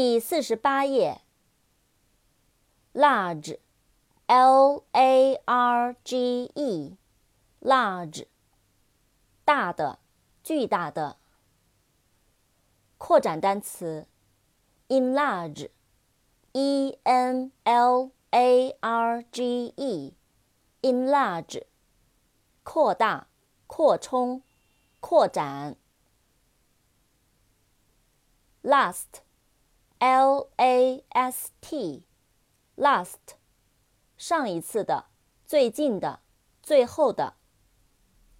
第四十八页。large，l a r g e，large，大的，巨大的。扩展单词，enlarge，e n l a r g e，enlarge，扩大、扩充、扩展。last last，last，上一次的、最近的、最后的。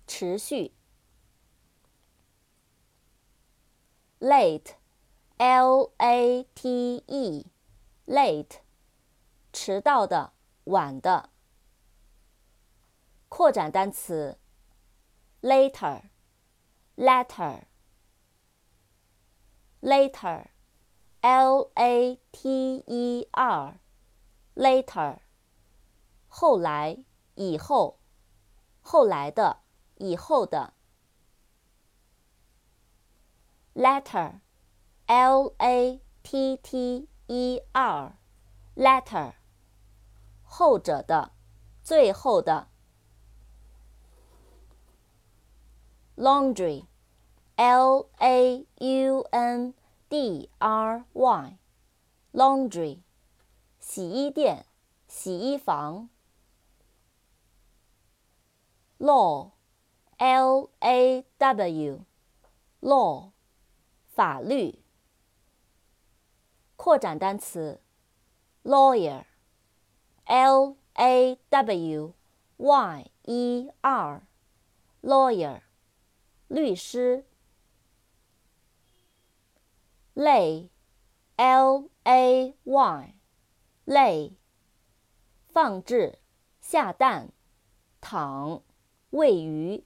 持续。late，l a t e，late，迟到的，晚的。扩展单词 later，later，later later，later，后来，以后，后来的，以后的。letter，l a t t e r，letter，后者的，最后的。laundry，l a u n d r y，laundry，洗衣店，洗衣房。law，l a w，law。法律。扩展单词，lawyer，l a w y e r，lawyer，律师。Lay，l a y，lay，放置，下蛋，躺，喂鱼。